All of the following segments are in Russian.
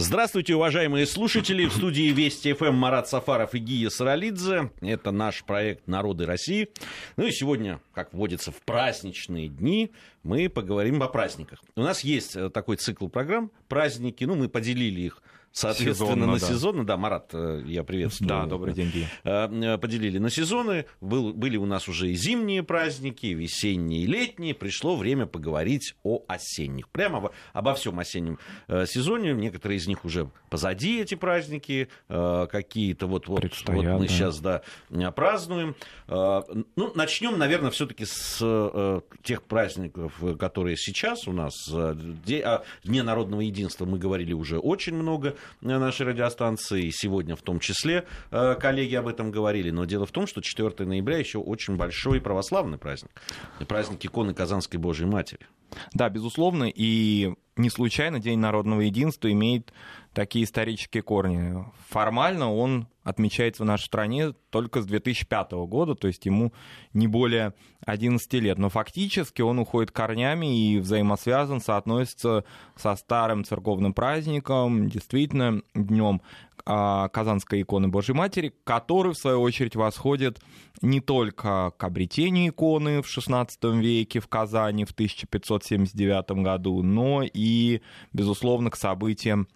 Здравствуйте, уважаемые слушатели. В студии Вести ФМ Марат Сафаров и Гия Саралидзе. Это наш проект «Народы России». Ну и сегодня, как вводится в праздничные дни, мы поговорим о праздниках. У нас есть э, такой цикл программ «Праздники». Ну, мы поделили их соответственно, сезонно, на да. сезоны. Да, Марат, э, я приветствую. Да, добрый день, Гия. Э, э, поделили на сезоны. Был, были у нас уже и зимние праздники, и весенние, и летние. Пришло время поговорить о осенних. Прямо об, обо всем осеннем сезоне. Некоторые из них уже позади, эти праздники. Какие-то вот, вот, вот мы да. сейчас да, празднуем. Ну, начнем, наверное, все-таки с тех праздников, которые сейчас у нас. О Дне народного единства мы говорили уже очень много нашей радиостанции, сегодня в том числе э, коллеги об этом говорили. Но дело в том, что 4 ноября еще очень большой православный праздник. Праздник иконы Казанской Божьей Матери. Да, безусловно, и не случайно День народного единства имеет такие исторические корни. Формально он отмечается в нашей стране только с 2005 года, то есть ему не более 11 лет. Но фактически он уходит корнями и взаимосвязан, соотносится со старым церковным праздником, действительно, днем а, Казанской иконы Божьей Матери, который, в свою очередь, восходит не только к обретению иконы в XVI веке в Казани в 1579 году, но и, безусловно, к событиям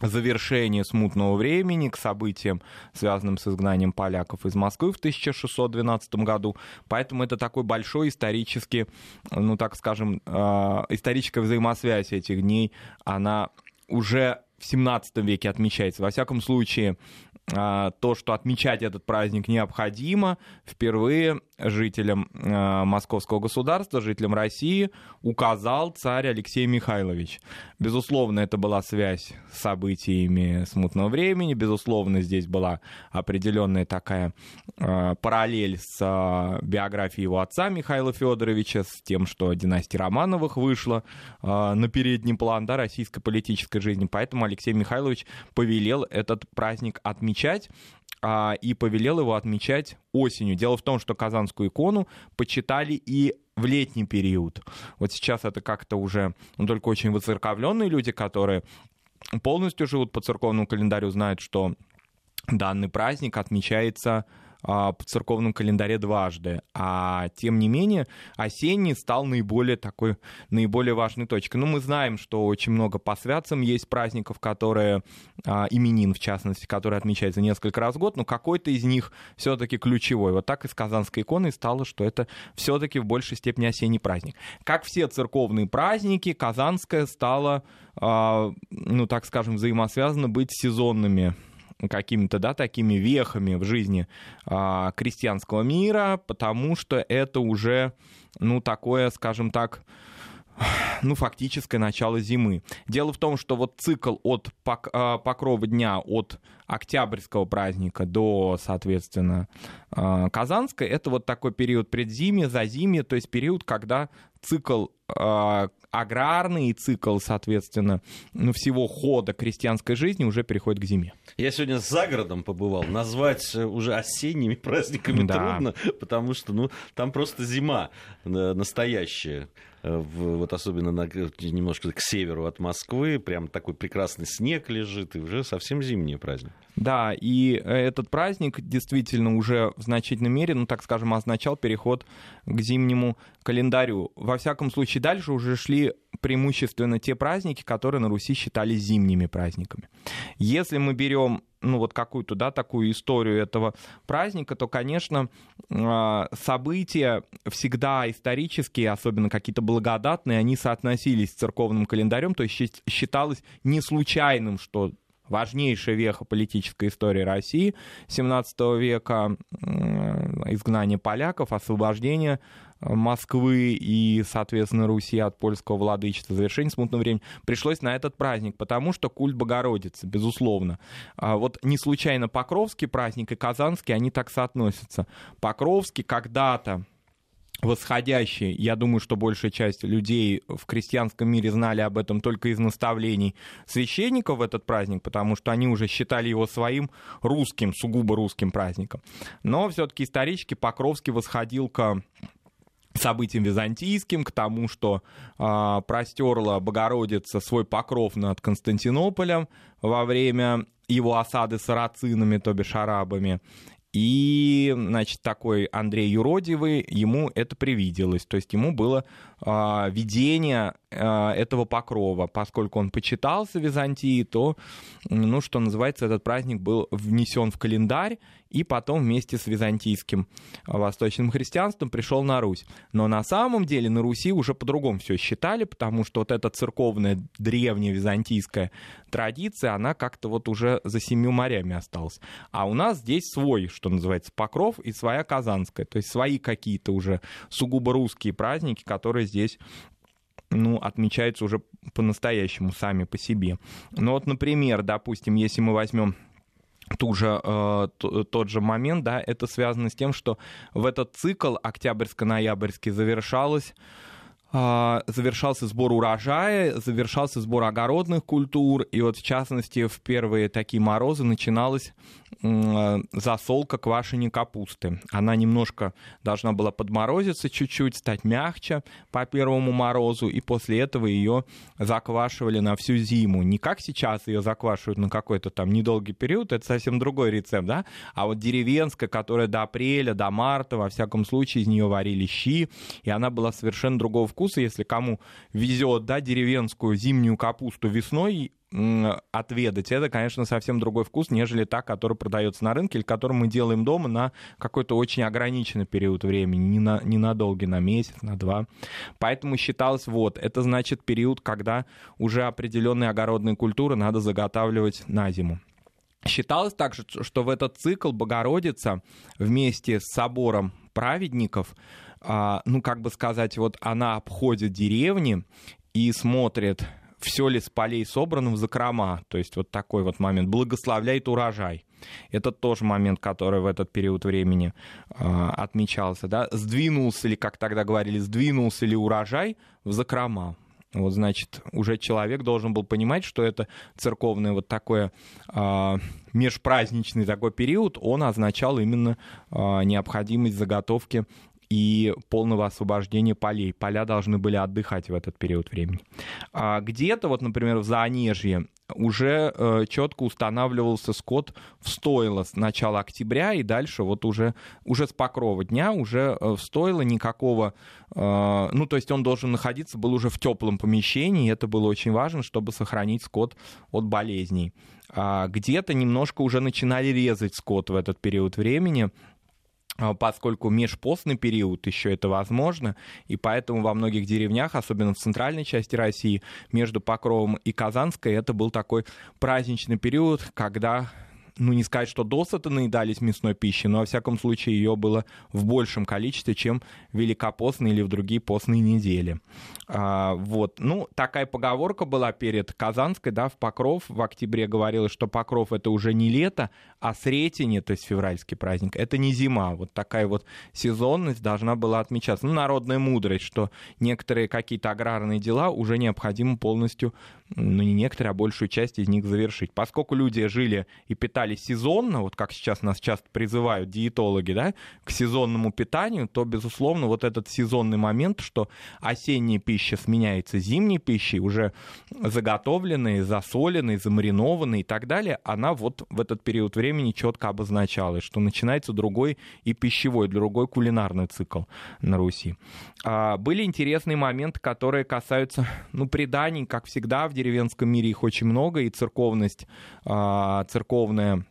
завершение смутного времени, к событиям, связанным с изгнанием поляков из Москвы в 1612 году. Поэтому это такой большой исторический, ну так скажем, а, историческая взаимосвязь этих дней, она уже в 17 веке отмечается. Во всяком случае, а, то, что отмечать этот праздник необходимо, впервые жителям а, московского государства, жителям России указал царь Алексей Михайлович. Безусловно, это была связь с событиями смутного времени, безусловно, здесь была определенная такая а, параллель с биографией его отца Михаила Федоровича, с тем, что династия Романовых вышла на передний план да, российской политической жизни. Поэтому Алексей Михайлович повелел этот праздник отмечать, а, и повелел его отмечать осенью. Дело в том, что Казанскую икону почитали и в летний период. Вот сейчас это как-то уже ну, только очень выцерковленные люди, которые полностью живут по церковному календарю, знают, что данный праздник отмечается в церковном календаре дважды. А тем не менее, осенний стал наиболее такой, наиболее важной точкой. Ну, мы знаем, что очень много по святцам есть праздников, которые, а, именин в частности, которые отмечаются несколько раз в год, но какой-то из них все-таки ключевой. Вот так и с Казанской иконой стало, что это все-таки в большей степени осенний праздник. Как все церковные праздники, Казанская стала, а, ну, так скажем, взаимосвязана быть сезонными какими-то, да, такими вехами в жизни а, крестьянского мира, потому что это уже, ну, такое, скажем так, ну, фактическое начало зимы. Дело в том, что вот цикл от а, покрова дня, от октябрьского праздника до, соответственно, а, Казанской, это вот такой период предзимья, зазимья, то есть период, когда цикл э, аграрный цикл, соответственно, ну, всего хода крестьянской жизни уже переходит к зиме. Я сегодня за городом побывал. Назвать уже осенними праздниками да. трудно, потому что ну, там просто зима э, настоящая. Э, в, вот особенно на, немножко к северу от Москвы, прям такой прекрасный снег лежит, и уже совсем зимний праздник. Да, и э, этот праздник действительно уже в значительной мере, ну так скажем, означал переход к зимнему календарю. Во всяком случае, дальше уже шли преимущественно те праздники, которые на Руси считались зимними праздниками. Если мы берем ну вот какую-то, да, такую историю этого праздника, то, конечно, а, события всегда исторические, особенно какие-то благодатные, они соотносились с церковным календарем, то есть считалось не случайным, что важнейшая веха политической истории России 17 века, изгнание поляков, освобождение э, Москвы и, соответственно, Руси от польского владычества, завершение смутного времени, пришлось на этот праздник, потому что культ Богородицы, безусловно. А вот не случайно Покровский праздник и Казанский, они так соотносятся. Покровский когда-то восходящий. Я думаю, что большая часть людей в крестьянском мире знали об этом только из наставлений священников в этот праздник, потому что они уже считали его своим русским, сугубо русским праздником. Но все-таки исторически Покровский восходил к событиям византийским, к тому, что э, простерла Богородица свой покров над Константинополем во время его осады сарацинами, то бишь арабами. И, значит, такой Андрей Юродивый, ему это привиделось. То есть ему было видение э, этого покрова. Поскольку он почитался в Византии, то, ну, что называется, этот праздник был внесен в календарь, и потом вместе с византийским восточным христианством пришел на Русь. Но на самом деле на Руси уже по-другому все считали, потому что вот эта церковная древняя византийская традиция, она как-то вот уже за семью морями осталась. А у нас здесь свой, что называется, покров и своя казанская, то есть свои какие-то уже сугубо русские праздники, которые здесь ну, отмечаются уже по-настоящему сами по себе. Ну вот, например, допустим, если мы возьмем ту же, э, тот же момент, да, это связано с тем, что в этот цикл октябрьско-ноябрьский завершалось завершался сбор урожая, завершался сбор огородных культур, и вот в частности в первые такие морозы начиналась засолка квашеной капусты. Она немножко должна была подморозиться чуть-чуть, стать мягче по первому морозу, и после этого ее заквашивали на всю зиму. Не как сейчас ее заквашивают на какой-то там недолгий период, это совсем другой рецепт, да? А вот деревенская, которая до апреля, до марта, во всяком случае, из нее варили щи, и она была совершенно другого вкуса вкуса, если кому везет, да, деревенскую зимнюю капусту весной, отведать. Это, конечно, совсем другой вкус, нежели та, которая продается на рынке или которую мы делаем дома на какой-то очень ограниченный период времени, не на, не на долгий, на месяц, на два. Поэтому считалось, вот, это значит период, когда уже определенные огородные культуры надо заготавливать на зиму. Считалось также, что в этот цикл Богородица вместе с собором праведников ну, как бы сказать, вот она обходит деревни и смотрит, все ли с полей собрано в закрома. То есть вот такой вот момент. Благословляет урожай. Это тоже момент, который в этот период времени э, отмечался. Да? Сдвинулся ли, как тогда говорили, сдвинулся ли урожай в закрома. Вот, значит, уже человек должен был понимать, что это церковный вот такой э, межпраздничный такой период, он означал именно э, необходимость заготовки и полного освобождения полей. Поля должны были отдыхать в этот период времени. А где-то, вот, например, в Заонежье уже э, четко устанавливался скот в стойло с начала октября и дальше вот уже, уже с покрова дня уже э, в стойло никакого, э, ну то есть он должен находиться был уже в теплом помещении, и это было очень важно, чтобы сохранить скот от болезней. А где-то немножко уже начинали резать скот в этот период времени, поскольку межпостный период еще это возможно, и поэтому во многих деревнях, особенно в центральной части России, между Покровом и Казанской, это был такой праздничный период, когда ну, не сказать, что досыта наедались мясной пищей, но, во всяком случае, ее было в большем количестве, чем великопостные или в другие постные недели. А, вот, ну, такая поговорка была перед Казанской, да, в Покров в октябре говорилось, что Покров — это уже не лето, а Сретение, то есть февральский праздник, это не зима. Вот такая вот сезонность должна была отмечаться. Ну, народная мудрость, что некоторые какие-то аграрные дела уже необходимо полностью, ну, не некоторые, а большую часть из них завершить. Поскольку люди жили и питались сезонно, вот как сейчас нас часто призывают диетологи, да, к сезонному питанию, то, безусловно, вот этот сезонный момент, что осенняя пища сменяется зимней пищей, уже заготовленной, засоленной, замаринованной и так далее, она вот в этот период времени четко обозначалось, что начинается другой и пищевой, другой кулинарный цикл на Руси. А, были интересные моменты, которые касаются, ну, преданий, как всегда в деревенском мире их очень много, и церковность, а, церковная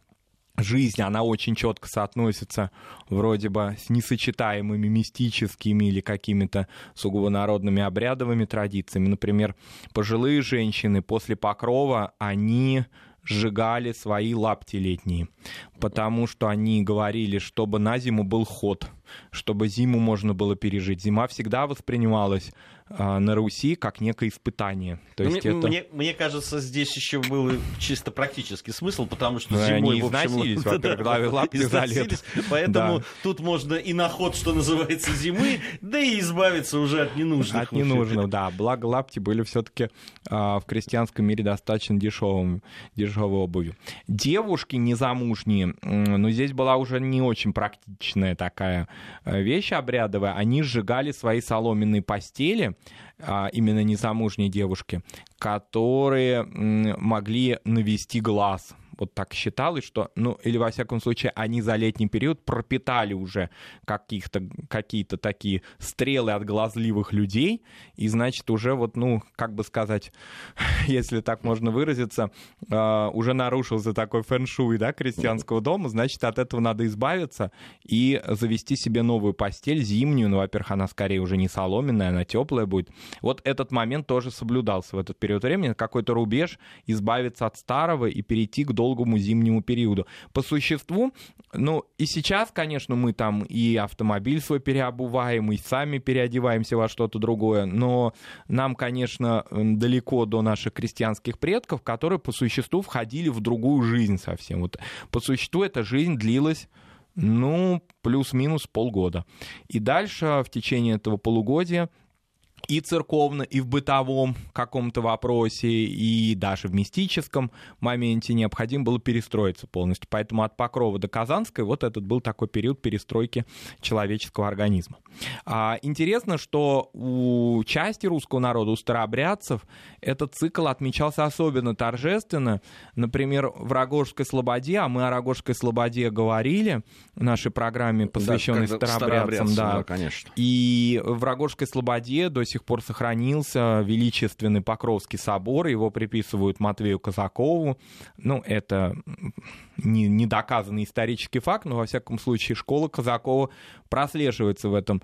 жизнь, она очень четко соотносится вроде бы с несочетаемыми мистическими или какими-то сугубо народными обрядовыми традициями. Например, пожилые женщины после покрова, они сжигали свои лапти летние, потому что они говорили, чтобы на зиму был ход, чтобы зиму можно было пережить. Зима всегда воспринималась на Руси как некое испытание. То ну, есть мне, это... мне, мне кажется, здесь еще был чисто практический смысл, потому что зимой, они в общем, во-первых, лапки за лето. Поэтому Да. тут можно и на ход, что называется, зимы, да и избавиться уже от ненужных. От ненужного, да. Благо лапти были все-таки в крестьянском мире достаточно дешевым, дешевой обувью. Девушки незамужние, м, ну здесь была уже не очень практичная такая э, вещь обрядовая. Они сжигали свои соломенные постели, а, именно незамужние девушки, которые могли навести глаз. Вот так считалось, что, ну, или во всяком случае, они за летний период пропитали уже каких-то, какие-то такие стрелы от глазливых людей, и, значит, уже вот, ну, как бы сказать, если так можно выразиться, э, уже нарушился такой фэн-шуй, да, крестьянского дома, значит, от этого надо избавиться и завести себе новую постель, зимнюю, ну, во-первых, она скорее уже не соломенная, она теплая будет. Вот этот момент тоже соблюдался в этот период времени, какой-то рубеж, избавиться от старого и перейти к долгому зимнему периоду. По существу, ну, и сейчас, конечно, мы там и автомобиль свой переобуваем, и сами переодеваемся во что-то другое, но нам, конечно, далеко до наших крестьянских предков, которые по существу входили в другую жизнь совсем. Вот по существу эта жизнь длилась ну, плюс-минус полгода. И дальше в течение этого полугодия и церковно, и в бытовом каком-то вопросе, и даже в мистическом моменте необходимо было перестроиться полностью. Поэтому от Покрова до Казанской вот этот был такой период перестройки человеческого организма. А, интересно, что у части русского народа, у старообрядцев, этот цикл отмечался особенно торжественно. Например, в Рогожской Слободе, а мы о Рогожской Слободе говорили в нашей программе, посвященной Да, когда- старообрядцам. да. да, конечно. И в Рогожской Слободе до сих пор сохранился величественный Покровский собор, его приписывают Матвею Казакову. Ну, это не, не доказанный исторический факт, но во всяком случае школа Казакова прослеживается в этом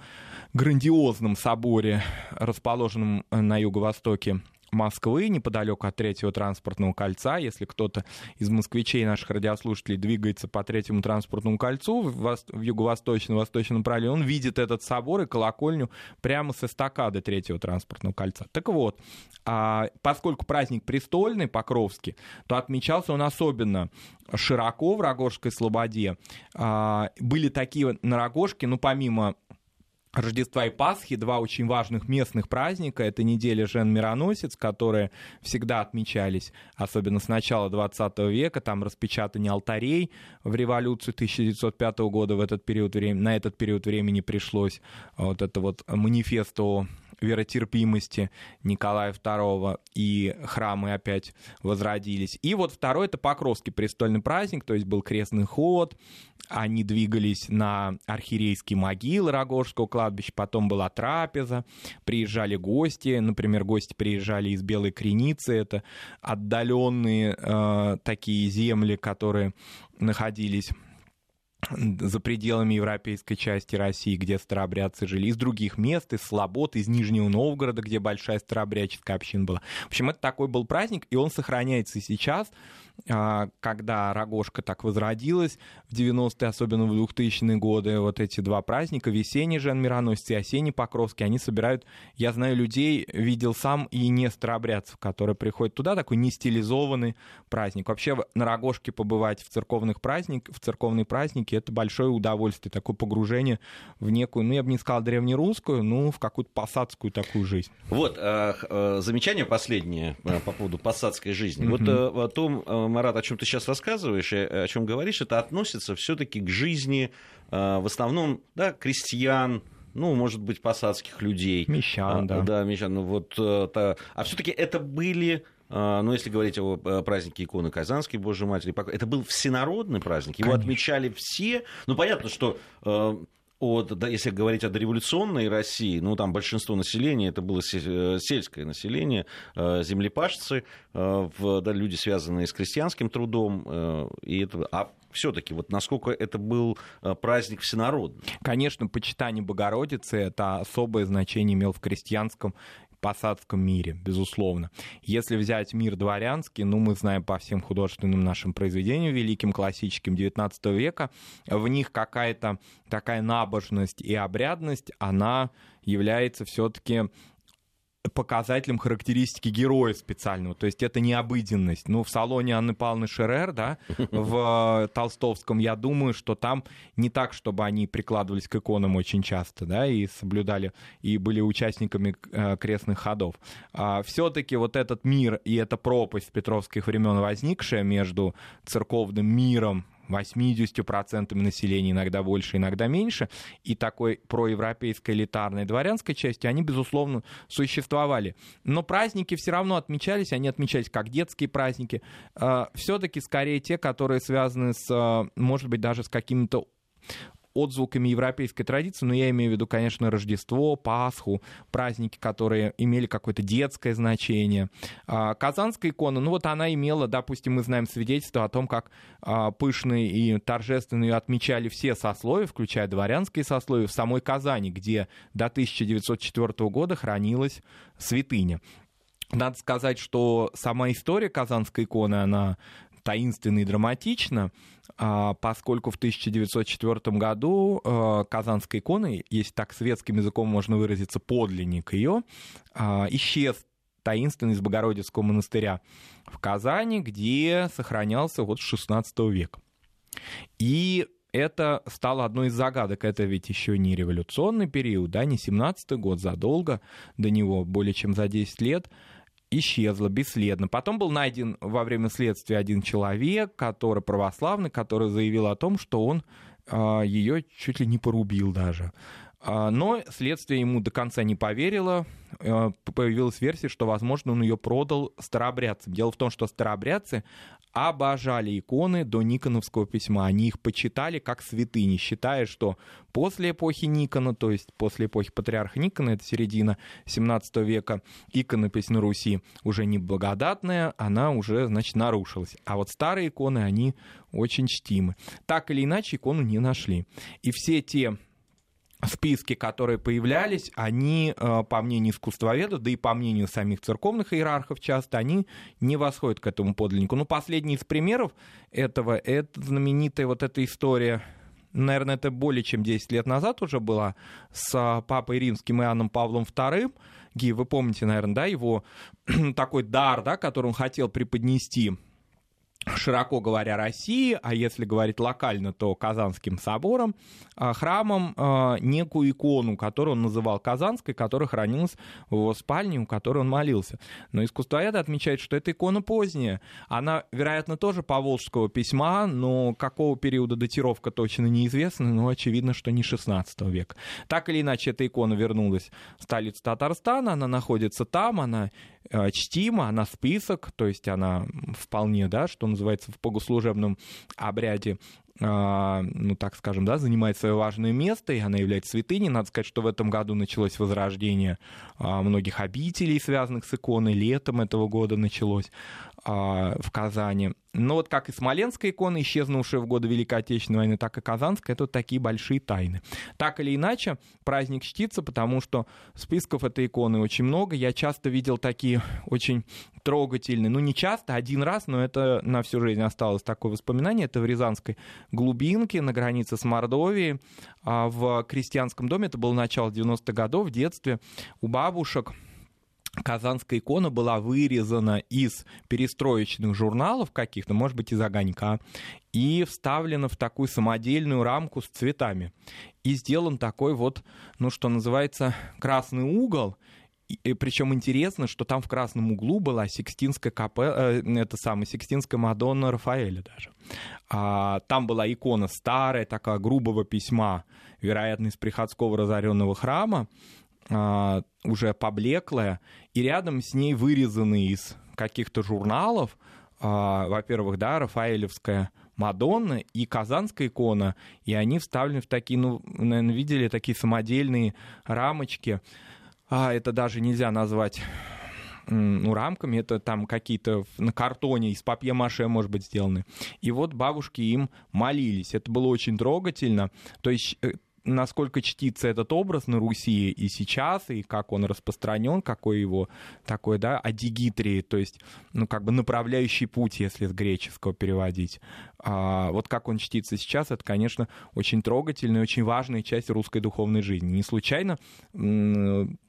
грандиозном соборе, расположенном на юго-востоке Москвы, неподалеку от третьего транспортного кольца. Если кто-то из москвичей, наших радиослушателей, двигается по третьему транспортному кольцу в, вос- в юго-восточном, восточном направлении, он видит этот собор и колокольню прямо с эстакады третьего транспортного кольца. Так вот, а, поскольку праздник престольный, Покровский, то отмечался он особенно широко в Рогожской Слободе. А, были такие на Рогожке, ну, помимо Рождества и Пасхи, два очень важных местных праздника. Это неделя Жен-Мироносец, которые всегда отмечались, особенно с начала 20 века. Там распечатание алтарей в революцию 1905 года в этот период времени, на этот период времени пришлось вот это вот манифест о веротерпимости Николая II, и храмы опять возродились. И вот второй — это Покровский престольный праздник, то есть был крестный ход, они двигались на архиерейские могилы Рогожского кладбища, потом была трапеза, приезжали гости, например, гости приезжали из Белой Креницы, это отдаленные э, такие земли, которые находились за пределами европейской части России, где старообрядцы жили, из других мест, из Слобод, из Нижнего Новгорода, где большая старообрядческая община была. В общем, это такой был праздник, и он сохраняется и сейчас, когда Рогожка так возродилась в 90-е, особенно в 2000-е годы, вот эти два праздника, весенний Жен Мироносец и осенний Покровский, они собирают, я знаю людей, видел сам и не старообрядцев, которые приходят туда, такой не стилизованный праздник. Вообще на Рогожке побывать в церковных праздник, в церковные праздники, это большое удовольствие, такое погружение в некую, ну я бы не сказал древнерусскую, ну в какую-то посадскую такую жизнь. Вот, х- э, замечание последнее э, по поводу посадской жизни. Вот э, о том, Марат, о чем ты сейчас рассказываешь, и о чем говоришь, это относится все-таки к жизни э, в основном да, крестьян, ну, может быть, посадских людей. Мещан, А, да. Да, мещан. Ну, вот, э, та- А все-таки это были. э, Ну, если говорить о э, празднике иконы Казанской Божьей Матери, это был всенародный праздник. Его Конечно. отмечали все. Ну, понятно, что э, от, да, если говорить о дореволюционной России, ну, там большинство населения, это было э, сельское население, э, землепашцы, э, да, люди, связанные с крестьянским трудом, и это, а все-таки вот насколько это был праздник всенародный. Конечно, почитание Богородицы это особое значение имел в крестьянском посадском мире, безусловно. Если взять мир дворянский, ну, мы знаем по всем художественным нашим произведениям, великим классическим XIX века, в них какая-то такая набожность и обрядность, она является все-таки показателем характеристики героя специального. То есть это не обыденность. Ну, в салоне Анны Павловны Шерер, да, в Толстовском, я думаю, что там не так, чтобы они прикладывались к иконам очень часто, да, и соблюдали, и были участниками э, крестных ходов. А, все-таки вот этот мир и эта пропасть петровских времен возникшая между церковным миром 80% населения, иногда больше, иногда меньше, и такой проевропейской элитарной дворянской части, они, безусловно, существовали. Но праздники все равно отмечались, они отмечались как детские праздники, а, все-таки скорее те, которые связаны с, а, может быть, даже с какими-то отзвуками европейской традиции, но я имею в виду, конечно, Рождество, Пасху, праздники, которые имели какое-то детское значение. А, Казанская икона, ну вот она имела, допустим, мы знаем свидетельство о том, как а, пышные и торжественные отмечали все сословия, включая дворянские сословия, в самой Казани, где до 1904 года хранилась святыня. Надо сказать, что сама история Казанской иконы, она таинственна и драматична. А, поскольку в 1904 году а, Казанской иконы, если так светским языком можно выразиться, подлинник ее, а, исчез таинственный из Богородицкого монастыря в Казани, где сохранялся вот с XVI века. И это стало одной из загадок. Это ведь еще не революционный период, да, не 17-й год, задолго до него, более чем за 10 лет – исчезла бесследно. Потом был найден во время следствия один человек, который православный, который заявил о том, что он а, ее чуть ли не порубил даже. А, но следствие ему до конца не поверило. А, появилась версия, что, возможно, он ее продал старообрядцам. Дело в том, что старообрядцы обожали иконы до Никоновского письма. Они их почитали как святыни, считая, что после эпохи Никона, то есть после эпохи патриарха Никона, это середина 17 века, иконопись на Руси уже не благодатная, она уже, значит, нарушилась. А вот старые иконы, они очень чтимы. Так или иначе, икону не нашли. И все те списки, которые появлялись, они, э, по мнению искусствоведов, да и по мнению самих церковных иерархов часто, они не восходят к этому подлиннику. Ну, последний из примеров этого, это знаменитая вот эта история наверное, это более чем 10 лет назад уже была, с папой римским Иоанном Павлом II. Ги, вы помните, наверное, да, его такой дар, да, который он хотел преподнести широко говоря, России, а если говорить локально, то Казанским собором, а, храмом а, некую икону, которую он называл Казанской, которая хранилась в его спальне, у которой он молился. Но искусствоведы отмечают, что эта икона поздняя. Она, вероятно, тоже поволжского письма, но какого периода датировка точно неизвестна, но очевидно, что не 16 века. Так или иначе, эта икона вернулась в столицу Татарстана, она находится там, она Э, чтима, она список, то есть она вполне, да, что называется, в богослужебном обряде а, ну, так скажем, да, занимает свое важное место, и она является святыней. Надо сказать, что в этом году началось возрождение а, многих обителей, связанных с иконой. Летом этого года началось а, в Казани. Но вот как и Смоленская икона, исчезнувшая в годы Великой Отечественной войны, так и Казанская, это вот такие большие тайны. Так или иначе, праздник чтится, потому что списков этой иконы очень много. Я часто видел такие очень трогательные, ну не часто, один раз, но это на всю жизнь осталось такое воспоминание. Это в Рязанской глубинке на границе с Мордовией в крестьянском доме. Это было начало 90-х годов, в детстве у бабушек Казанская икона была вырезана из перестроечных журналов каких-то, может быть, из огонька, и вставлена в такую самодельную рамку с цветами. И сделан такой вот, ну, что называется, красный угол, и, причем интересно, что там в красном углу была Сикстинская капелла, э, это самая Сикстинская Мадонна Рафаэля даже. А, там была икона старая, такая грубого письма, вероятно, из приходского разоренного храма, уже поблеклая, и рядом с ней вырезанный из каких-то журналов, а, во-первых, да, Рафаэлевская Мадонна и Казанская икона, и они вставлены в такие, ну, наверное, видели такие самодельные рамочки. А, это даже нельзя назвать ну, рамками, это там какие-то на картоне из папье-маше, может быть, сделаны. И вот бабушки им молились. Это было очень трогательно. То есть э, насколько чтится этот образ на Руси и сейчас, и как он распространен, какой его такой, да, адигитрии, то есть, ну, как бы направляющий путь, если с греческого переводить. А вот как он чтится сейчас, это, конечно, очень трогательная, очень важная часть русской духовной жизни. Не случайно,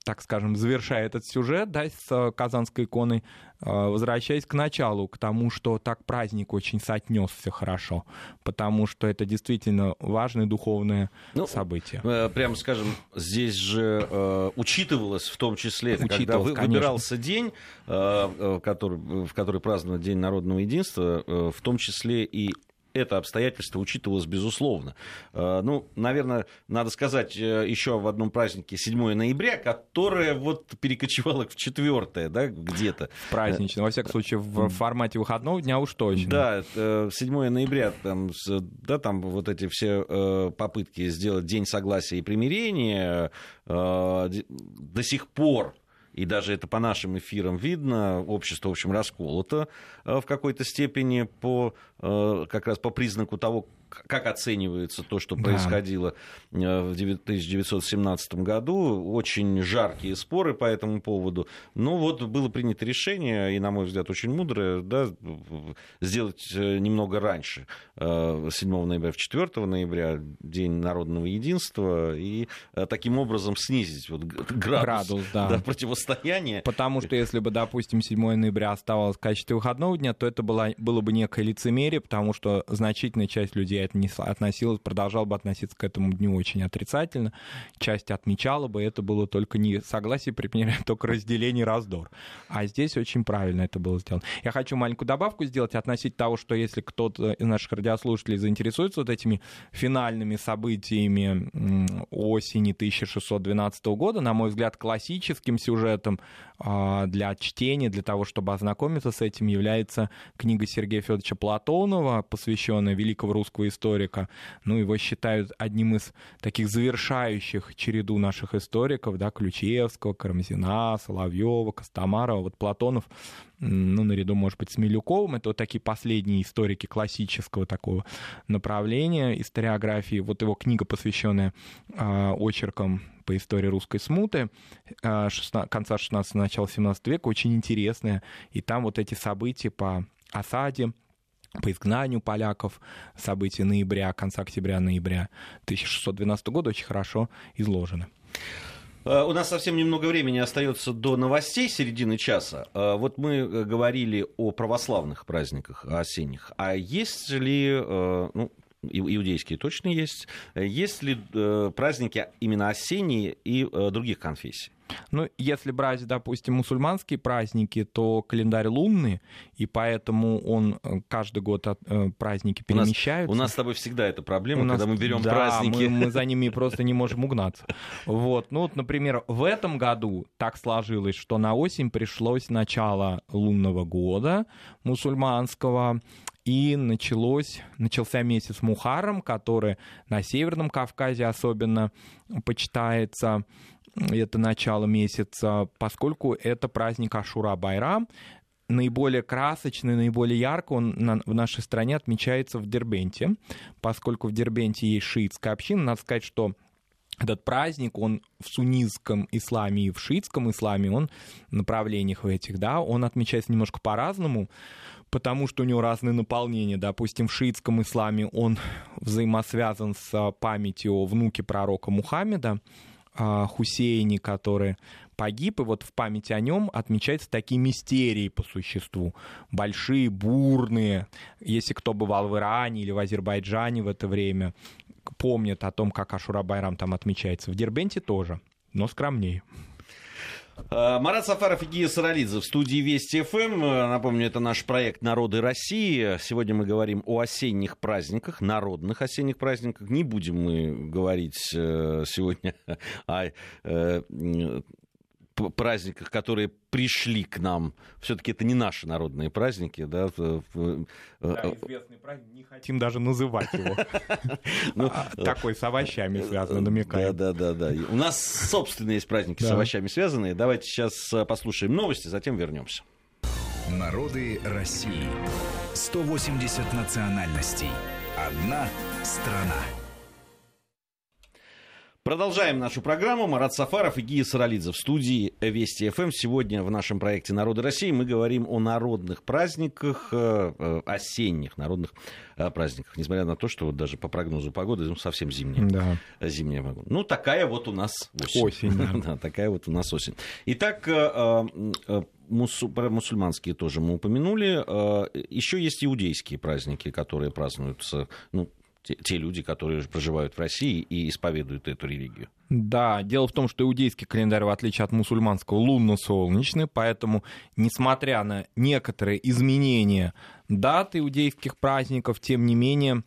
так скажем, завершая этот сюжет, да, с Казанской иконой, а, возвращаясь к началу, к тому, что так праздник очень соотнесся хорошо, потому что это действительно важное духовное ну, событие. Э, прямо скажем, здесь же э, учитывалось в том числе, это когда вы, выбирался день, э, который, в который праздновали День народного единства, э, в том числе и это обстоятельство учитывалось безусловно. Э, ну, наверное, надо сказать э, еще в одном празднике 7 ноября, которое вот перекочевало в 4 да, где-то. Празднично, во всяком случае, в формате выходного дня уж точно. Да, 7 ноября, там, да, там вот эти все э, попытки сделать День согласия и примирения до сих пор и даже это по нашим эфирам видно, общество, в общем, расколото в какой-то степени по, как раз по признаку того, как оценивается то, что происходило да. в 1917 году. Очень жаркие споры по этому поводу. Но вот было принято решение, и, на мой взгляд, очень мудрое, да, сделать э, немного раньше, 7 э, ноября, в 4 ноября, День народного единства, и э, таким образом снизить вот градус, градус да. Да, противостояния. Потому что если бы, допустим, 7 ноября оставалось в качестве выходного дня, то это было, было бы некое лицемерие, потому что значительная часть людей это не продолжала бы относиться к этому дню очень отрицательно. Часть отмечала бы, это было только не согласие, примеряя только разделение раздор. А здесь очень правильно это было сделано. Я хочу маленькую добавку сделать относительно того, что если кто-то из наших радиослушателей заинтересуется вот этими финальными событиями осени 1612 года, на мой взгляд, классическим сюжетом а, для чтения, для того, чтобы ознакомиться с этим, является книга Сергея Федоровича Платонова, посвященная великого русского историка. Ну, его считают одним из таких завершающих череду наших историков, да, Ключевского, Карамзина, Соловьева, Костомарова. Вот Платонов ну, наряду, может быть, с Милюковым, это вот такие последние историки классического такого направления историографии. Вот его книга, посвященная э, очеркам по истории русской смуты э, 16, конца 16 начала 17 века, очень интересная. И там вот эти события по осаде, по изгнанию поляков, события ноября, конца октября-ноября 1612 года очень хорошо изложены. Э, у нас совсем немного времени остается до новостей середины часа. Э, вот мы э, говорили о православных праздниках осенних. А есть ли, ну, иудейские точно есть, есть ли праздники именно осенние и других конфессий? Ну, если брать, допустим, мусульманские праздники, то календарь лунный, и поэтому он э, каждый год э, праздники перемещаются. У нас, у нас с тобой всегда эта проблема, у когда мы берем да, праздники. Мы, мы за ними просто не можем угнаться. Вот. Ну, вот, например, в этом году так сложилось, что на осень пришлось начало лунного года мусульманского, и началось, начался месяц Мухаррам, который на Северном Кавказе особенно почитается это начало месяца, поскольку это праздник Ашура Байрам, наиболее красочный, наиболее ярко он на, в нашей стране отмечается в Дербенте, поскольку в Дербенте есть шиитская община. Надо сказать, что этот праздник, он в суннитском исламе и в шиитском исламе, он в направлениях в этих, да, он отмечается немножко по-разному, потому что у него разные наполнения. Допустим, в шиитском исламе он взаимосвязан с памятью о внуке пророка Мухаммеда, Хусейни, который погиб, и вот в память о нем отмечаются такие мистерии по существу. Большие, бурные. Если кто бывал в Иране или в Азербайджане в это время, помнят о том, как Ашура Байрам там отмечается. В Дербенте тоже, но скромнее. Э, Марат Сафаров и Гия Саралидзе в студии Вести ФМ. Э, напомню, это наш проект «Народы России». Сегодня мы говорим о осенних праздниках, народных осенних праздниках. Не будем мы говорить э, сегодня о праздниках, которые пришли к нам. Все-таки это не наши народные праздники, да? Да, известный праздник, не хотим даже называть его. Ну, а, Такой с овощами связанный, намекаем. Да, да, да, да. У нас собственные есть праздники с овощами связанные. Давайте сейчас э, послушаем новости, затем вернемся. Народы России. 180 национальностей. Одна страна. Продолжаем нашу программу. Марат Сафаров и Гия Саралидзе в студии Вести ФМ. Сегодня в нашем проекте «Народы России» мы говорим о народных праздниках, э, э, осенних народных э, праздниках. Несмотря на то, что вот даже по прогнозу погоды ну, совсем зимняя, Да. зимняя погода. Ну, такая вот у нас осень. Осень, да. Да, такая вот у нас осень. Итак, мусу- про мусульманские тоже мы упомянули. Еще есть иудейские праздники, которые празднуются, ну, те, люди, которые проживают в России и исповедуют эту религию. Да, дело в том, что иудейский календарь, в отличие от мусульманского, лунно-солнечный, поэтому, несмотря на некоторые изменения дат иудейских праздников, тем не менее,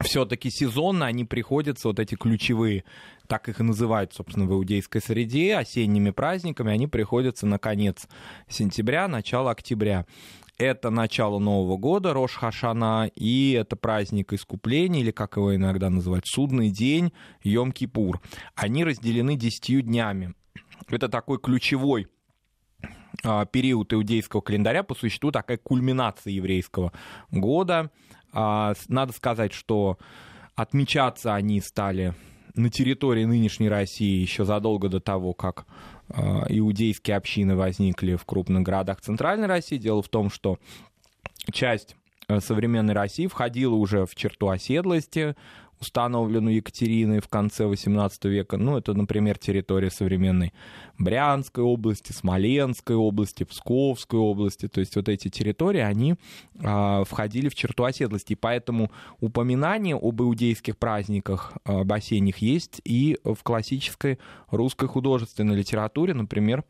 все-таки сезонно они приходятся, вот эти ключевые, так их и называют, собственно, в иудейской среде, осенними праздниками, они приходятся на конец сентября, начало октября. Это начало Нового года, Рош Хашана, и это праздник искупления, или как его иногда называют, судный день, Йом-Кипур. Они разделены десятью днями. Это такой ключевой а, период иудейского календаря, по существу такая кульминация еврейского года. А, Надо сказать, что отмечаться они стали на территории нынешней России еще задолго до того, как а, иудейские общины возникли в крупных городах Центральной России. Дело в том, что часть э, современной России входила уже в черту оседлости, установленную Екатериной в конце XVIII века. Ну, это, например, территория современной Брянской области, Смоленской области, Псковской области. То есть вот эти территории, они а, входили в черту оседлости. И поэтому упоминание об иудейских праздниках, а, об осенних, есть и в классической русской художественной литературе. Например,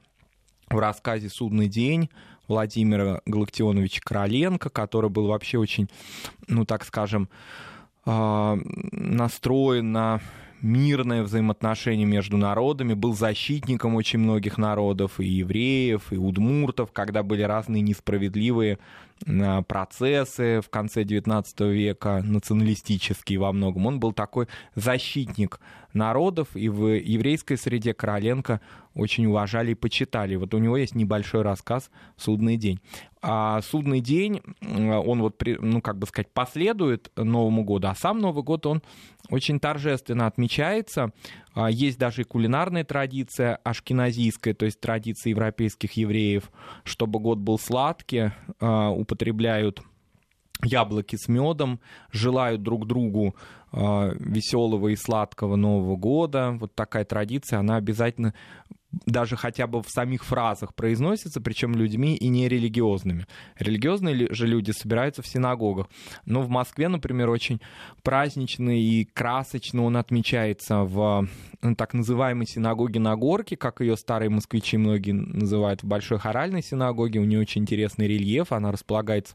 в рассказе «Судный день» Владимира Галактионовича Короленко, который был вообще очень, ну так скажем, а, настроен на мирное взаимоотношение между народами, был защитником очень многих народов, и евреев, и удмуртов, когда были разные несправедливые а, процессы в конце XIX века, националистические во многом. Он был такой защитник народов, и в еврейской среде Короленко очень уважали и почитали. Вот у него есть небольшой рассказ «Судный день». А «Судный день», м, он вот, ну, как бы сказать, последует Новому году, а сам Новый год, он очень торжественно отмечается. А, Есть даже и кулинарная традиция ашкеназийская, то есть традиция европейских евреев, чтобы год был сладкий, а, употребляют яблоки с медом, желают друг другу веселого и сладкого Нового года. Вот такая традиция, она обязательно даже хотя бы в самих фразах произносится, причем людьми и нерелигиозными. Религиозные ли- же люди собираются в синагогах. Но в Москве, например, очень празднично и красочно он отмечается в э, так называемой синагоге на горке, как ее старые москвичи многие называют, в Большой Хоральной синагоге. У нее очень интересный рельеф, она располагается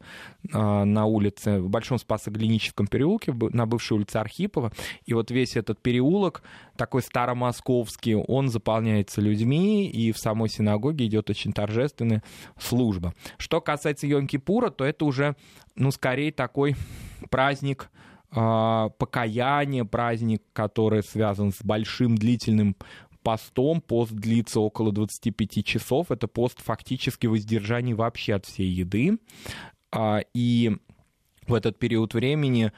а, на улице, в Большом Спасоглиническом переулке, на бывшей улице Архипова. И вот весь этот переулок, такой старомосковский, он заполняется людьми, и в самой синагоге идет очень торжественная служба. Что касается Йом-Кипура, то это уже, ну, скорее такой праздник а, покаяния, праздник, который связан с большим длительным постом. Пост длится около 25 часов. Это пост фактически воздержания вообще от всей еды. А, И в этот период времени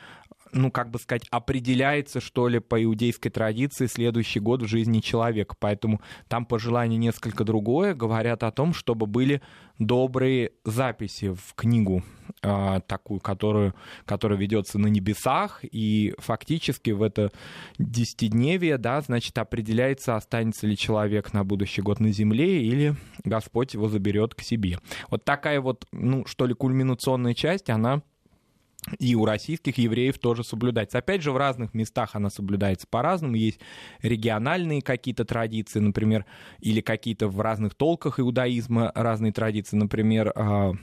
ну, как бы сказать, определяется, что ли, по иудейской традиции следующий год в жизни человека. Поэтому там пожелание несколько другое. Говорят о том, чтобы были добрые записи в книгу а, такую, которую, которая ведется на небесах, и фактически в это десятидневие, да, значит, определяется, останется ли человек на будущий год на земле, или Господь его заберет к себе. Вот такая вот, ну, что ли, кульминационная часть, она и у российских евреев тоже соблюдается. Опять же, в разных местах она соблюдается по-разному. Есть региональные какие-то традиции, например, или какие-то в разных толках иудаизма разные традиции. Например, а,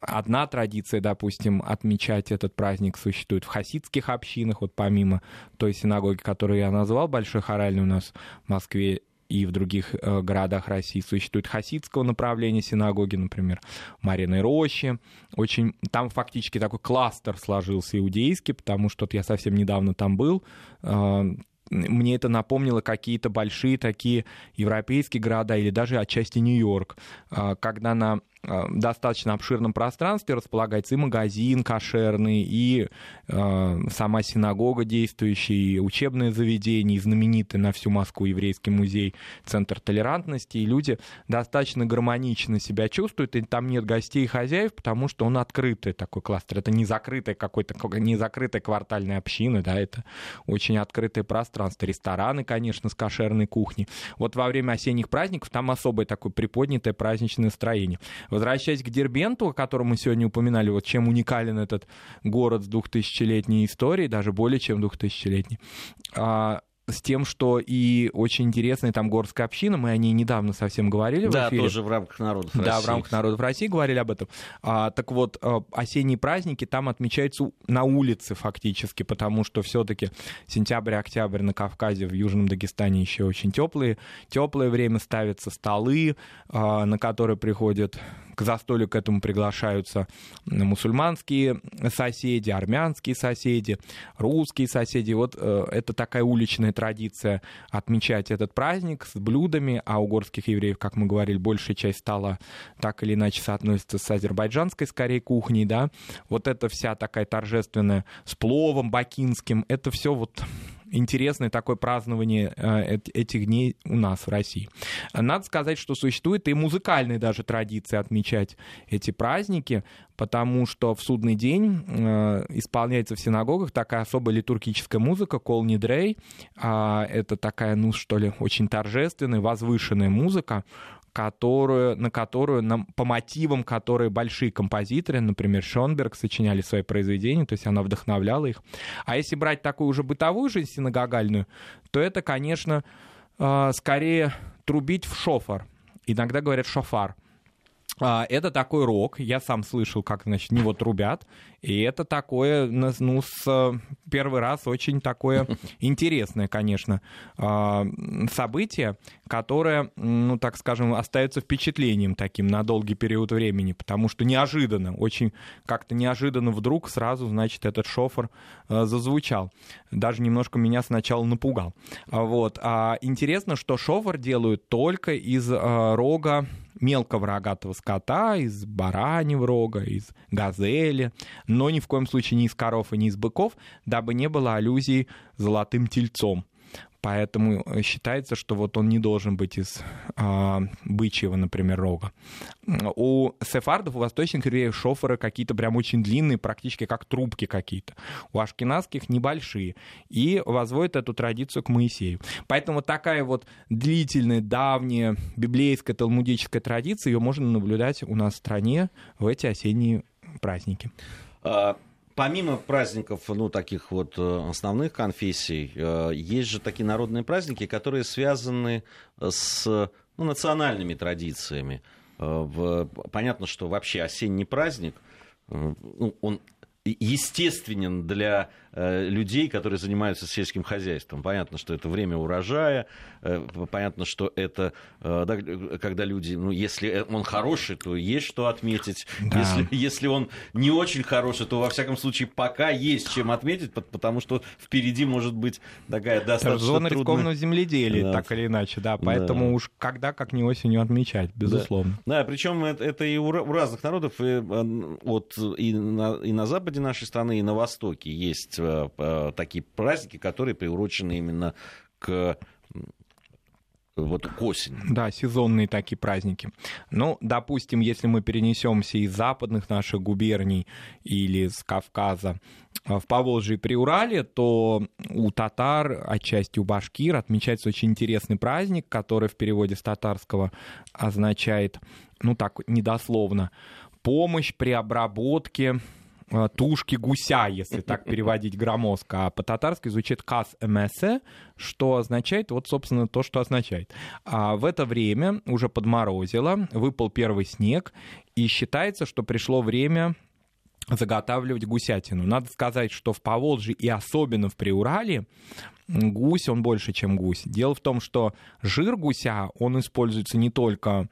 одна традиция, допустим, отмечать этот праздник существует в хасидских общинах, вот помимо той синагоги, которую я назвал, Большой Хоральный у нас в Москве и в других э, городах России существует хасидского направления синагоги, например, Мариной Роще. Очень, там фактически такой кластер сложился иудейский, потому что я совсем недавно там был. Э, мне это напомнило какие-то большие такие европейские города или даже отчасти Нью-Йорк, э, когда на достаточно обширном пространстве располагается и магазин кошерный, и э, сама синагога действующая, и учебное заведение, и знаменитый на всю Москву еврейский музей, центр толерантности, и люди достаточно гармонично себя чувствуют, и там нет гостей и хозяев, потому что он открытый такой кластер. Это не закрытая какой-то, не закрытая квартальная община, да, это очень открытое пространство. Рестораны, конечно, с кошерной кухней. Вот во время осенних праздников там особое такое приподнятое праздничное настроение. Возвращаясь к Дербенту, о котором мы сегодня упоминали, вот чем уникален этот город с двухтысячелетней историей, даже более чем двухтысячелетней, а, с тем, что и очень интересная там горская община, мы о ней недавно совсем говорили да, в эфире. тоже в рамках народов России. Да, в рамках народов России говорили об этом. А, так вот, а, осенние праздники там отмечаются на улице фактически, потому что все-таки сентябрь-октябрь на Кавказе, в Южном Дагестане еще очень теплые. Теплое время ставятся столы, а, на которые приходят к застолью к этому приглашаются мусульманские соседи, армянские соседи, русские соседи. Вот э, это такая уличная традиция отмечать этот праздник с блюдами, а у горских евреев, как мы говорили, большая часть стола так или иначе соотносится с азербайджанской, скорее, кухней, да. Вот это вся такая торжественная с пловом бакинским, это все вот интересное такое празднование э, этих дней у нас в России. Надо сказать, что существует и музыкальная даже традиция отмечать эти праздники, потому что в судный день э, исполняется в синагогах такая особая литургическая музыка, кол нидрей. А это такая, ну что ли, очень торжественная, возвышенная музыка, которую, на которую, на, по мотивам которые большие композиторы, например, Шонберг, сочиняли свои произведения, то есть она вдохновляла их. А если брать такую уже бытовую жизнь синагогальную, то это, конечно, э, скорее трубить в шофар. Иногда говорят шофар. А, это такой рок, я сам слышал, как, значит, него трубят, и это такое, ну, с первый раз очень такое интересное, конечно, а, событие, которое, ну, так скажем, остается впечатлением таким на долгий период времени, потому что неожиданно, очень как-то неожиданно вдруг сразу, значит, этот шофер а, зазвучал. Даже немножко меня сначала напугал. Вот. А интересно, что шофер делают только из рога мелкого рогатого скота, из бараньего рога, из газели, но ни в коем случае не из коров и не из быков, дабы не было аллюзий золотым тельцом. Поэтому э, считается, что вот он не должен быть из а, бычьего, например, рога. У сефардов, у восточных евреев шоферы какие-то прям очень длинные, практически как трубки какие-то. У ашкенадских небольшие. И возводят эту традицию к Моисею. Поэтому такая вот длительная, давняя библейская талмудическая традиция, ее можно наблюдать у нас в стране в эти осенние праздники. А, помимо праздников, ну, таких вот э, основных конфессий, э, есть же такие народные праздники, которые связаны с ну, национальными традициями. Э, понятно, что вообще осенний праздник, ну, он естественен для Э, людей, которые занимаются сельским хозяйством. Понятно, что это время урожая, э, понятно, что это э, да, когда люди, ну, если он хороший, то есть что отметить. Да. Если, если он не очень хороший, то во всяком случае пока есть чем отметить, потому что впереди может быть такая достаточно Зона трудная... рискованного земледелия, да. так или иначе, да. Поэтому да. уж когда, как не осенью отмечать, безусловно. Да, да причем это, это и у разных народов, и, от, и, на, и на западе нашей страны, и на востоке есть Э, э, такие праздники, которые приурочены именно к вот к осени. Да, сезонные такие праздники. Ну, допустим, если мы перенесемся из западных наших губерний или с Кавказа э, в Поволжье и Приурале, то у татар, отчасти у башкир, отмечается очень интересный праздник, который в переводе с татарского означает, ну так, недословно, помощь при обработке Э, тушки гуся, если так переводить громоздко, а по-татарски звучит «кас эмесе», что означает, вот, собственно, то, что означает. А в это время уже подморозило, выпал первый снег, и считается, что пришло время заготавливать гусятину. Надо сказать, что в Поволжье и особенно в Приурале гусь, он больше, чем гусь. Дело в том, что жир гуся, он используется не только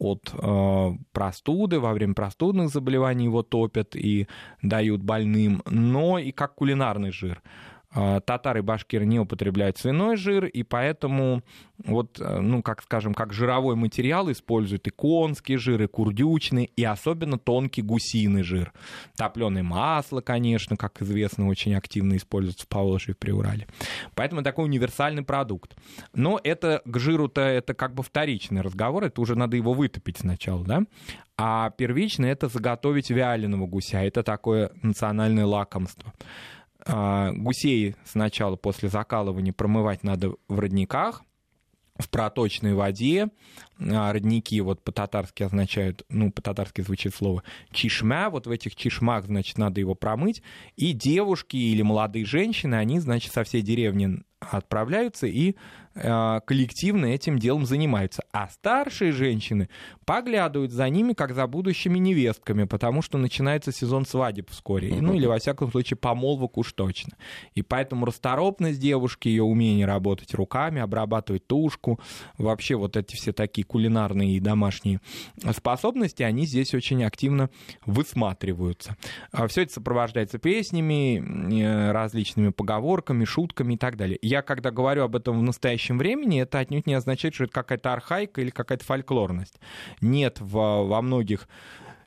от э, простуды, во время простудных заболеваний его топят и дают больным, но и как кулинарный жир. А, татары и башкиры не употребляют свиной жир, и поэтому, вот, э, ну, как скажем, как жировой материал используют и конский жир, и курдючный, и особенно тонкий гусиный жир. Топленое масло, конечно, как известно, очень активно используется в Поволжье и в Приурале. Поэтому такой универсальный продукт. Но это к жиру-то это как бы вторичный разговор, это уже надо его вытопить сначала, да? А первичный это заготовить вяленого гуся, это такое национальное лакомство. А, гусей сначала после закалывания промывать надо в родниках, в проточной воде. А, родники вот по-татарски означают, ну, по-татарски звучит слово чишмя, вот в этих чишмах, значит, надо его промыть. И девушки или молодые женщины, они, значит, со всей деревни отправляются и коллективно этим делом занимаются. А старшие женщины поглядывают за ними, как за будущими невестками, потому что начинается сезон свадеб вскоре. Ну, или, во всяком случае, помолвок уж точно. И поэтому расторопность девушки, ее умение работать руками, обрабатывать тушку, вообще вот эти все такие кулинарные и домашние способности, они здесь очень активно высматриваются. А Все это сопровождается песнями, э, различными поговорками, шутками и так далее я когда говорю об этом в настоящем времени, это отнюдь не означает, что это какая-то архаика или какая-то фольклорность. Нет в, во многих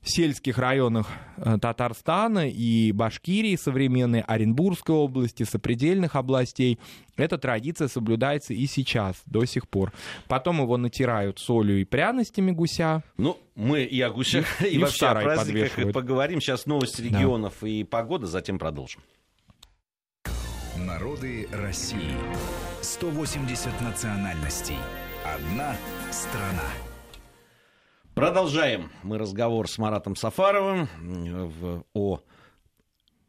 сельских районах э, Татарстана и Башкирии современной, Оренбургской области, сопредельных областей. Эта традиция соблюдается и сейчас, до сих пор. Потом его натирают солью и пряностями гуся. Ну, мы и о гусях, и, и, и вообще о праздниках поговорим. Сейчас новости регионов да. и погода, затем продолжим. Народы России. 180 национальностей. Одна страна. Продолжаем мы разговор с Маратом Сафаровым о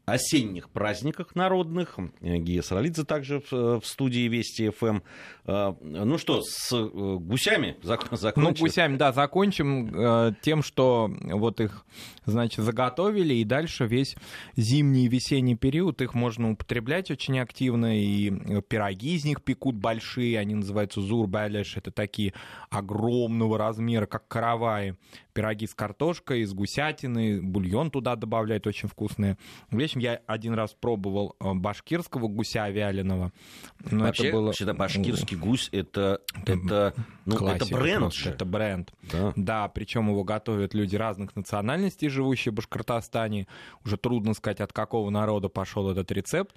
осенних праздниках народных. Гия Саралидзе также в, в студии Вести ФМ. А, ну что, с э, гусями закончим? Ну, гусями, да, закончим э, тем, что вот их, значит, заготовили, и дальше весь зимний и весенний период их можно употреблять очень активно, и пироги из них пекут большие, они называются зур-балеш, это такие огромного размера, как караваи пироги с картошкой, с гусятиной, бульон туда добавляют, очень вкусные. В общем, я один раз пробовал э, башкирского гуся вяленого. Но Вообще, это было... вообще башкирский гусь это, это, ну, это бренд же. Это бренд. Да, да причем его готовят люди разных национальностей, живущие в Башкортостане. Уже трудно сказать, от какого народа пошел этот рецепт.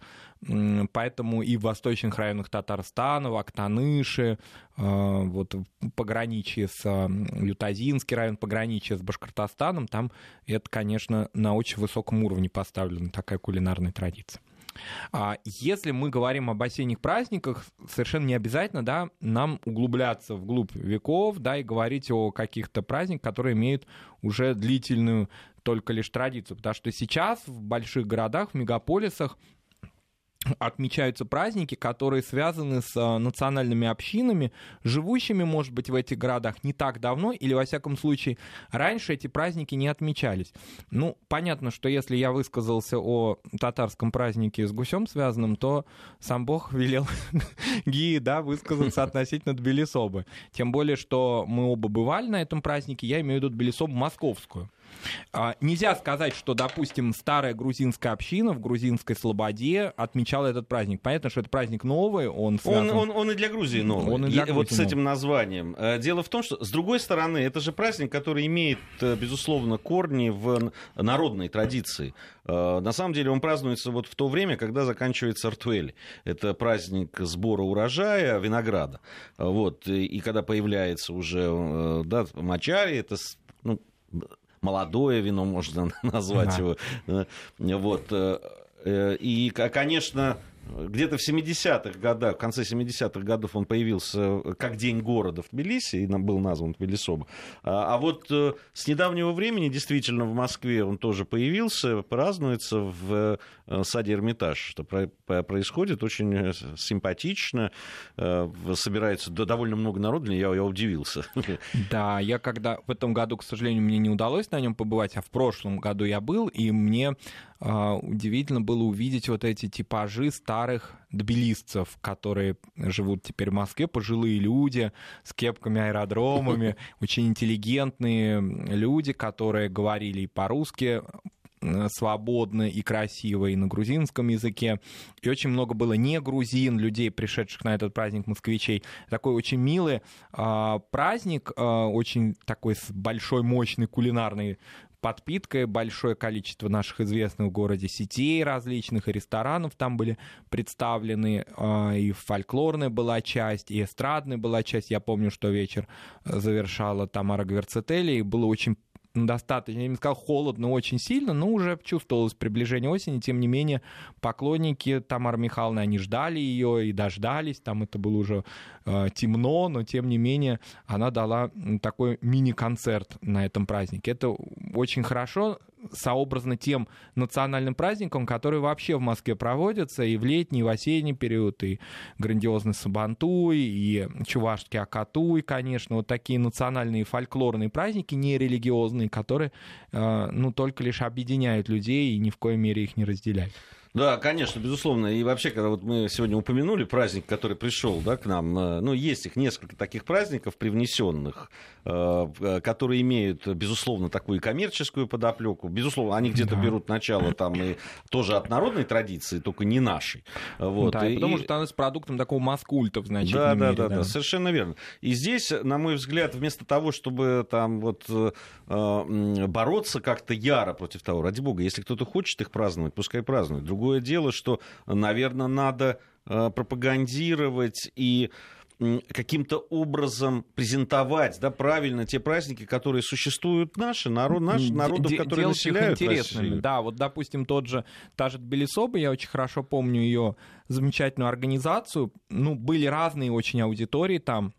Поэтому и в восточных районах Татарстана, в Актаныши, э, вот пограничье с Ютазинский район, пограничье с Башкортостаном, там это, конечно, на очень высоком уровне поставлена такая кулинарная традиция. А если мы говорим об осенних праздниках, совершенно не обязательно да, нам углубляться вглубь веков да, и говорить о каких-то праздниках, которые имеют уже длительную только лишь традицию. Потому что сейчас в больших городах, в мегаполисах отмечаются праздники, которые связаны с э, национальными общинами, живущими, может быть, в этих городах не так давно, или, во всяком случае, раньше эти праздники не отмечались. Ну, понятно, что если я высказался о татарском празднике с гусем связанном, то сам Бог велел Гии, да, высказаться относительно Тбилисобы. Тем более, что мы оба бывали на этом празднике, я имею в виду Тбилисобу московскую. А, нельзя сказать, что, допустим, старая грузинская община в грузинской Слободе отмечала этот праздник. Понятно, что это праздник новый, он связан... Он, он, он и для Грузии новый. Он и для Грузии вот с этим названием. Э, дело в том, что, с другой стороны, это же праздник, который имеет, э, безусловно, корни в народной традиции. Э, на самом деле он празднуется вот в то время, когда заканчивается Артуэль. Это праздник сбора урожая винограда. Вот. И когда появляется уже да, мачари, это ну, молодое вино, можно назвать его. Вот. Э, э, и, конечно, где-то в 70-х годах, в конце 70-х годов он появился э, как День города в Тбилиси, и был назван Тбилисоба. А, а вот э, с недавнего времени действительно в Москве он тоже появился, празднуется в э, саде Эрмитаж, что происходит очень симпатично, собирается довольно много народу, я, я удивился. Да, я когда в этом году, к сожалению, мне не удалось на нем побывать, а в прошлом году я был, и мне а, удивительно было увидеть вот эти типажи старых тбилисцев, которые живут теперь в Москве, пожилые люди с кепками аэродромами, очень интеллигентные люди, которые говорили и по-русски свободно и красиво и на грузинском языке. И очень много было не грузин, людей, пришедших на этот праздник, москвичей. Такой очень милый э, праздник, э, очень такой с большой, мощной кулинарной подпиткой большое количество наших известных в городе сетей различных, и ресторанов там были представлены, и фольклорная была часть, и эстрадная была часть. Я помню, что вечер завершала Тамара Гверцетели, и было очень достаточно, я не сказал холодно очень сильно, но уже чувствовалось приближение осени. Тем не менее, поклонники Тамары Михайловны, они ждали ее и дождались. Там это было уже э, темно, но тем не менее она дала такой мини-концерт на этом празднике. Это очень хорошо сообразно тем национальным праздникам, которые вообще в Москве проводятся и в летний, и в осенний период, и грандиозный Сабантуй, и Чувашский Акатуй, конечно, вот такие национальные фольклорные праздники, нерелигиозные, которые, э, ну, только лишь объединяют людей и ни в коей мере их не разделяют. Да, конечно, безусловно. И вообще, когда вот мы сегодня упомянули праздник, который пришел да, к нам, э, ну, есть их несколько таких праздников привнесенных, э, которые имеют, безусловно, такую коммерческую подоплеку. Безусловно, они где-то да. берут начало там и тоже от народной традиции, только не нашей. Вот. Да, и, потому что становится продуктом такого маскульта в значительной да, мере. Да, да, да, совершенно верно. И здесь, на мой взгляд, вместо того, чтобы там вот э, бороться как-то яро против того, ради бога, если кто-то хочет их праздновать, пускай празднует. Другое дело, что, наверное, надо э, пропагандировать и каким-то образом презентовать да, правильно те праздники, которые существуют наши, народ, наши народы, которые Делать населяют их интересными. Россию. Да, вот, допустим, тот же, та же Тбилисоба, я очень хорошо помню ее замечательную организацию. Ну, были разные очень аудитории там,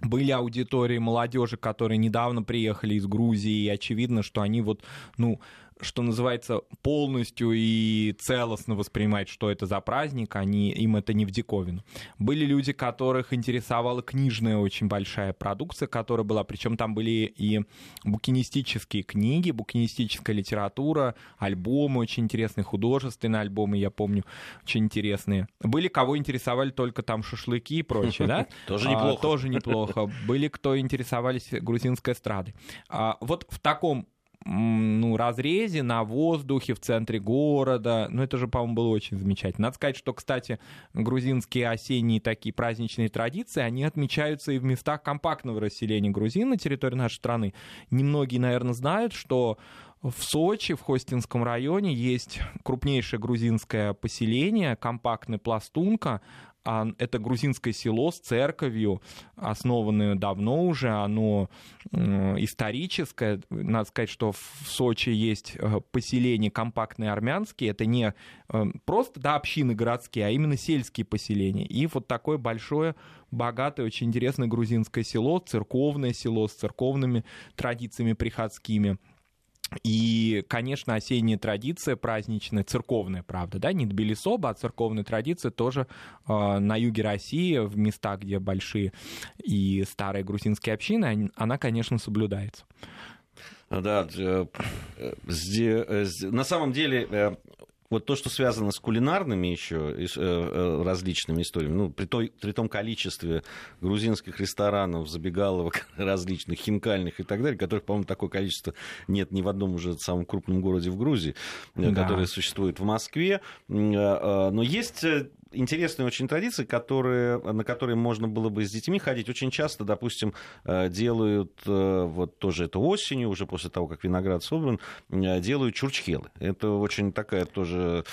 были аудитории молодежи, которые недавно приехали из Грузии, и очевидно, что они вот, ну, что называется, полностью и целостно воспринимать, что это за праздник, они, им это не в диковину. Были люди, которых интересовала книжная очень большая продукция, которая была, причем там были и букинистические книги, букинистическая литература, альбомы очень интересные, художественные альбомы, я помню, очень интересные. Были, кого интересовали только там шашлыки и прочее, да? Тоже а, неплохо. Тоже неплохо. Были, кто интересовались грузинской эстрадой. А вот в таком ну, разрезе на воздухе в центре города. Ну, это же, по-моему, было очень замечательно. Надо сказать, что, кстати, грузинские осенние такие праздничные традиции, они отмечаются и в местах компактного расселения грузин на территории нашей страны. Немногие, наверное, знают, что в Сочи, в Хостинском районе, есть крупнейшее грузинское поселение, компактная пластунка, это грузинское село с церковью, основанное давно уже, оно историческое. Надо сказать, что в Сочи есть э, поселения компактные армянские, это не э, просто да, общины городские, а именно сельские поселения. И вот такое большое, богатое, очень интересное грузинское село, церковное село с церковными традициями приходскими – и, конечно, осенняя традиция праздничная, церковная, правда, да, не Тбилисоба, а церковная традиция тоже э, на юге России, в местах, где большие и старые грузинские общины, она, конечно, соблюдается. Да, э, э, на самом деле вот то, что связано с кулинарными еще э, э, различными историями, ну, при, той, при том количестве грузинских ресторанов, забегаловок различных, хинкальных и так далее, которых, по-моему, такое количество нет ни в одном уже самом крупном городе в Грузии, э, да. которое существует в Москве. Но есть интересные очень традиции, которые, на которые можно было бы с детьми ходить. Очень часто, допустим, э, делают, э, вот тоже это осенью, уже после того, как виноград собран, э, делают чурчхелы. Это очень такая тоже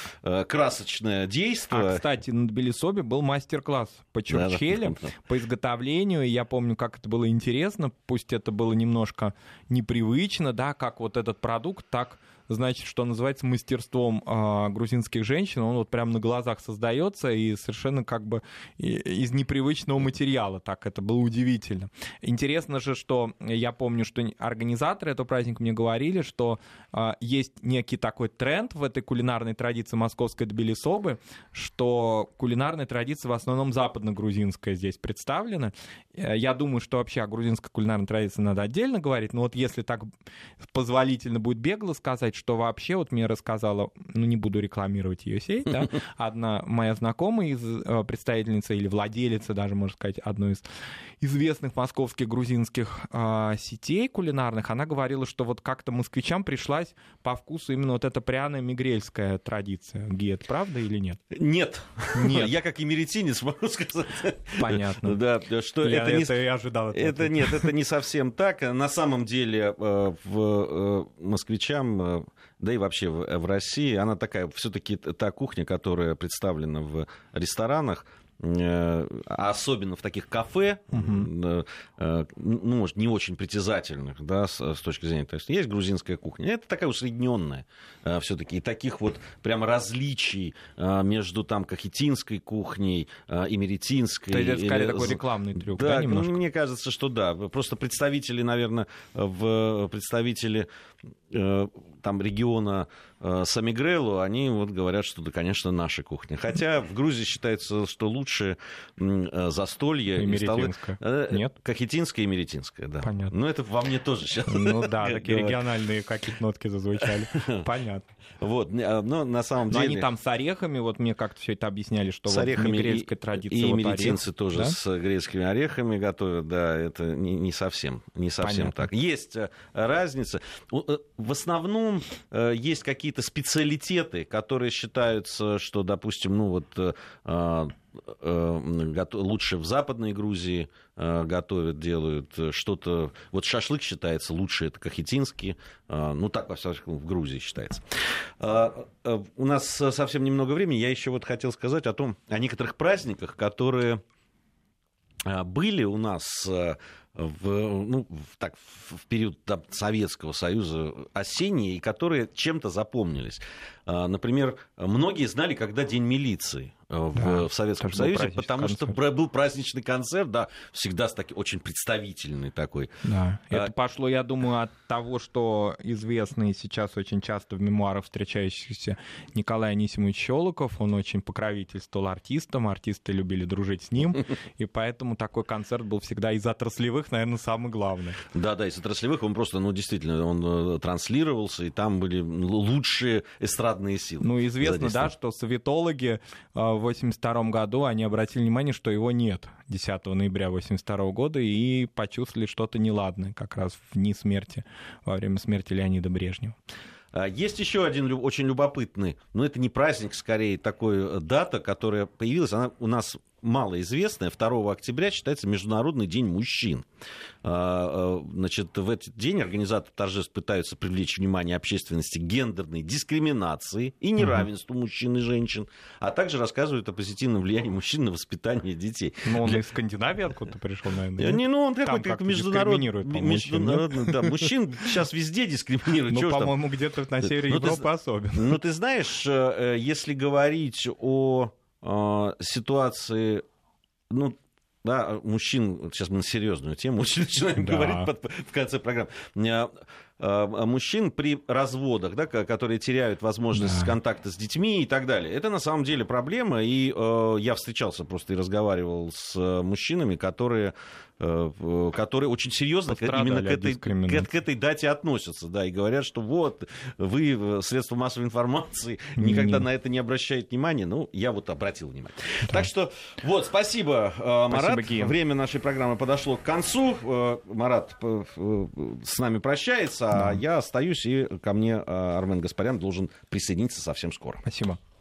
красочное действие. А, кстати, на Тбилисобе был мастер-класс по чурчхеле, да, да, да. по изготовлению. Я помню, как это было интересно, пусть это было немножко непривычно, да, как вот этот продукт так значит, что называется, мастерством э, грузинских женщин. Он вот прямо на глазах создается и совершенно как бы из непривычного материала. Так, это было удивительно. Интересно же, что я помню, что организаторы этого праздника мне говорили, что э, есть некий такой тренд в этой кулинарной традиции московской Тбилисобы, что кулинарная традиция в основном западно-грузинская здесь представлена. Э, я думаю, что вообще о грузинской кулинарной традиции надо отдельно говорить, но вот если так позволительно будет бегло сказать, что вообще, вот мне рассказала, ну не буду рекламировать ее сеть, да, одна моя знакомая из э, представительница или владелица даже, можно сказать, одной из известных московских грузинских э, сетей кулинарных, она говорила, что вот как-то москвичам пришлась по вкусу именно вот эта пряная мигрельская традиция. Гет, правда или нет? Нет. Нет. Я как эмеретинец могу сказать. Понятно. Да, что Я это не... это и ожидал. этого Это ответа. нет, это не совсем так. На самом деле э, в э, москвичам, да и вообще в в России, она такая все-таки та кухня, которая представлена в ресторанах, э, особенно в таких кафе, э, э, ну, может, не очень притязательных, да, с, с точки зрения, то есть есть грузинская кухня, это такая усредненная все-таки, и таких вот прям различий э, между там кахетинской кухней, э, эмеретинской. То есть это скорее или такой рекламный трюк, да, да, немножко? мне кажется, что да. Просто представители, наверное, в представители э, там региона э, Самигрелу, они вот говорят, что да, конечно, наша кухня. Хотя в Грузии считается, что лучше э, застолье и столы... Э, Нет? Кахетинская и меретинская, да. Понятно. Но это во мне тоже сейчас. Ну да, такие региональные какие-то нотки зазвучали. Понятно. Вот, а, но на самом деле... они там с орехами, вот мне как-то все это объясняли, что с орехами мигрельская и, традиция и меретинцы тоже с грецкими орехами готовят, да, это не, совсем, не совсем так. Есть э, разница. Э, В основном э, есть какие-то специалитеты, которые считаются, что, допустим, ну вот э, э, лучше в Западной Грузии э, готовят, делают что-то. Вот шашлык считается лучше, это кахетинский. Ну, так, во всяком в Грузии считается. У нас совсем немного времени. Я еще вот хотел сказать о том, о некоторых праздниках, которые были у нас в, ну, в- так, в период там, Советского Союза осенние, и которые чем-то запомнились. А, Например, многие знали, когда День милиции в, Да, в Советском Союзе, потому что концерт. бра- был праздничный концерт, да, всегда с таким очень представительный такой. Да. А- Это пошло, я думаю, от того, что известный сейчас очень часто в мемуарах встречающийся Николай Анисимович Щелоков, он очень покровительствовал артистам, артисты любили дружить с ним, и поэтому такой концерт был всегда из отраслевых, наверное, самый главный. Да, да, из отраслевых он просто, ну, действительно, он э, транслировался, и там были л- лучшие эстрадные силы. Ну, известно, да, что советологи э, в 82 году, они обратили внимание, что его нет 10 ноября 82 года, и почувствовали что-то неладное как раз в дни смерти, во время смерти Леонида Брежнева. А, Есть еще один очень любопытный, но это не праздник, скорее такой э, дата, которая появилась, она у нас малоизвестная. 2 октября считается Международный день мужчин. А, э, Значит, в этот день организаторы торжеств пытаются привлечь внимание общественности к гендерной дискриминации и неравенству мужчин и женщин, а также рассказывают о позитивном влиянии мужчин на воспитание детей. Ну, он из Скандинавии откуда пришел, наверное. Не, ну он какой-то как как-то международный. да, мужчин сейчас везде дискриминируют. Ну, по-моему, где-то на севере Ну, Европы особенно. Ну, ты знаешь, э, э, если говорить о ситуации, ну, да, мужчин, сейчас мы на серьезную тему очень начинаем Да. говорить под- в конце программы, Э, э, мужчин при разводах, да, ко- которые теряют возможность Да. контакта с детьми и так далее. Это на самом деле проблема, и э, я встречался просто и разговаривал с э, мужчинами, которые, э, которые очень серьезно Пострадали именно к этой, к, к этой дате относятся, да, и говорят, что вот, вы, э, средства массовой информации, никогда Не. на это не обращают внимания. Ну, я вот обратил внимание. Так что, вот, спасибо, э, Марат. Гия. Время нашей программы подошло к концу. Э, Марат э, э, с нами прощается, а я остаюсь, и ко мне э, Армен Гаспарян должен присоединиться совсем скоро. Спасибо.